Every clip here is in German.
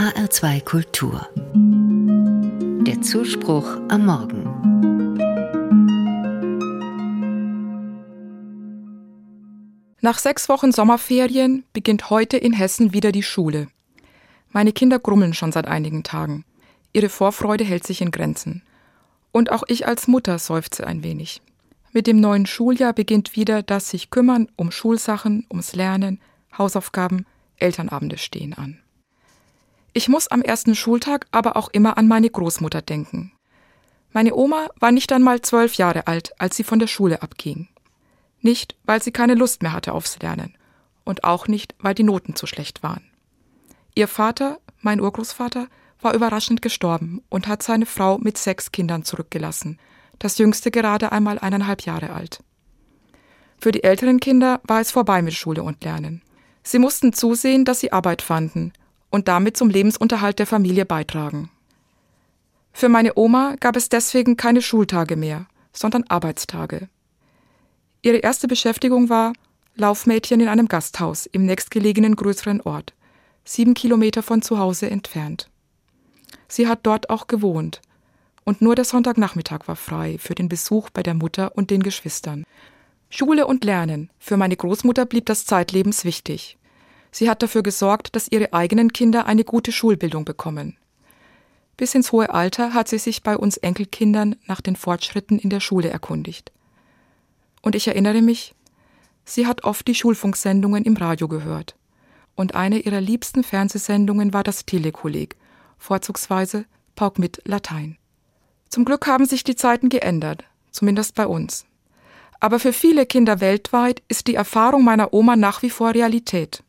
HR2 Kultur. Der Zuspruch am Morgen. Nach sechs Wochen Sommerferien beginnt heute in Hessen wieder die Schule. Meine Kinder grummeln schon seit einigen Tagen. Ihre Vorfreude hält sich in Grenzen. Und auch ich als Mutter seufze ein wenig. Mit dem neuen Schuljahr beginnt wieder das sich kümmern um Schulsachen, ums Lernen, Hausaufgaben, Elternabende stehen an. Ich muss am ersten Schultag aber auch immer an meine Großmutter denken. Meine Oma war nicht einmal zwölf Jahre alt, als sie von der Schule abging. Nicht, weil sie keine Lust mehr hatte aufs Lernen und auch nicht, weil die Noten zu schlecht waren. Ihr Vater, mein Urgroßvater, war überraschend gestorben und hat seine Frau mit sechs Kindern zurückgelassen, das jüngste gerade einmal eineinhalb Jahre alt. Für die älteren Kinder war es vorbei mit Schule und Lernen. Sie mussten zusehen, dass sie Arbeit fanden und damit zum Lebensunterhalt der Familie beitragen. Für meine Oma gab es deswegen keine Schultage mehr, sondern Arbeitstage. Ihre erste Beschäftigung war Laufmädchen in einem Gasthaus im nächstgelegenen größeren Ort, sieben Kilometer von zu Hause entfernt. Sie hat dort auch gewohnt, und nur der Sonntagnachmittag war frei für den Besuch bei der Mutter und den Geschwistern. Schule und Lernen, für meine Großmutter blieb das zeitlebens wichtig. Sie hat dafür gesorgt, dass ihre eigenen Kinder eine gute Schulbildung bekommen. Bis ins hohe Alter hat sie sich bei uns Enkelkindern nach den Fortschritten in der Schule erkundigt. Und ich erinnere mich, sie hat oft die Schulfunksendungen im Radio gehört. Und eine ihrer liebsten Fernsehsendungen war das Telekolleg, vorzugsweise Pauk mit Latein. Zum Glück haben sich die Zeiten geändert, zumindest bei uns. Aber für viele Kinder weltweit ist die Erfahrung meiner Oma nach wie vor Realität.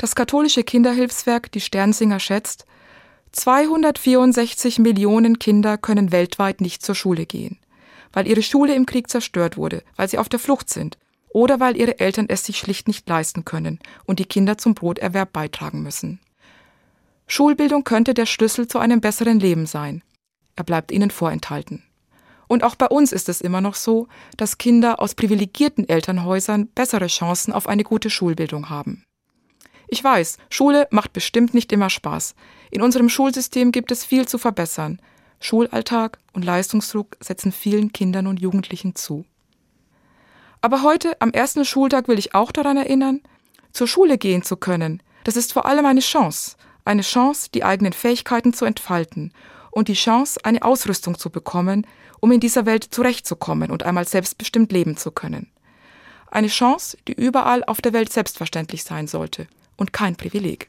Das katholische Kinderhilfswerk Die Sternsinger schätzt, 264 Millionen Kinder können weltweit nicht zur Schule gehen, weil ihre Schule im Krieg zerstört wurde, weil sie auf der Flucht sind oder weil ihre Eltern es sich schlicht nicht leisten können und die Kinder zum Broterwerb beitragen müssen. Schulbildung könnte der Schlüssel zu einem besseren Leben sein, er bleibt ihnen vorenthalten. Und auch bei uns ist es immer noch so, dass Kinder aus privilegierten Elternhäusern bessere Chancen auf eine gute Schulbildung haben. Ich weiß, Schule macht bestimmt nicht immer Spaß. In unserem Schulsystem gibt es viel zu verbessern. Schulalltag und Leistungsdruck setzen vielen Kindern und Jugendlichen zu. Aber heute, am ersten Schultag, will ich auch daran erinnern, zur Schule gehen zu können. Das ist vor allem eine Chance. Eine Chance, die eigenen Fähigkeiten zu entfalten und die Chance, eine Ausrüstung zu bekommen, um in dieser Welt zurechtzukommen und einmal selbstbestimmt leben zu können. Eine Chance, die überall auf der Welt selbstverständlich sein sollte und kein Privileg.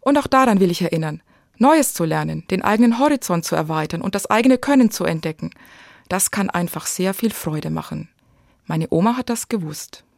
Und auch daran will ich erinnern, Neues zu lernen, den eigenen Horizont zu erweitern und das eigene Können zu entdecken, das kann einfach sehr viel Freude machen. Meine Oma hat das gewusst.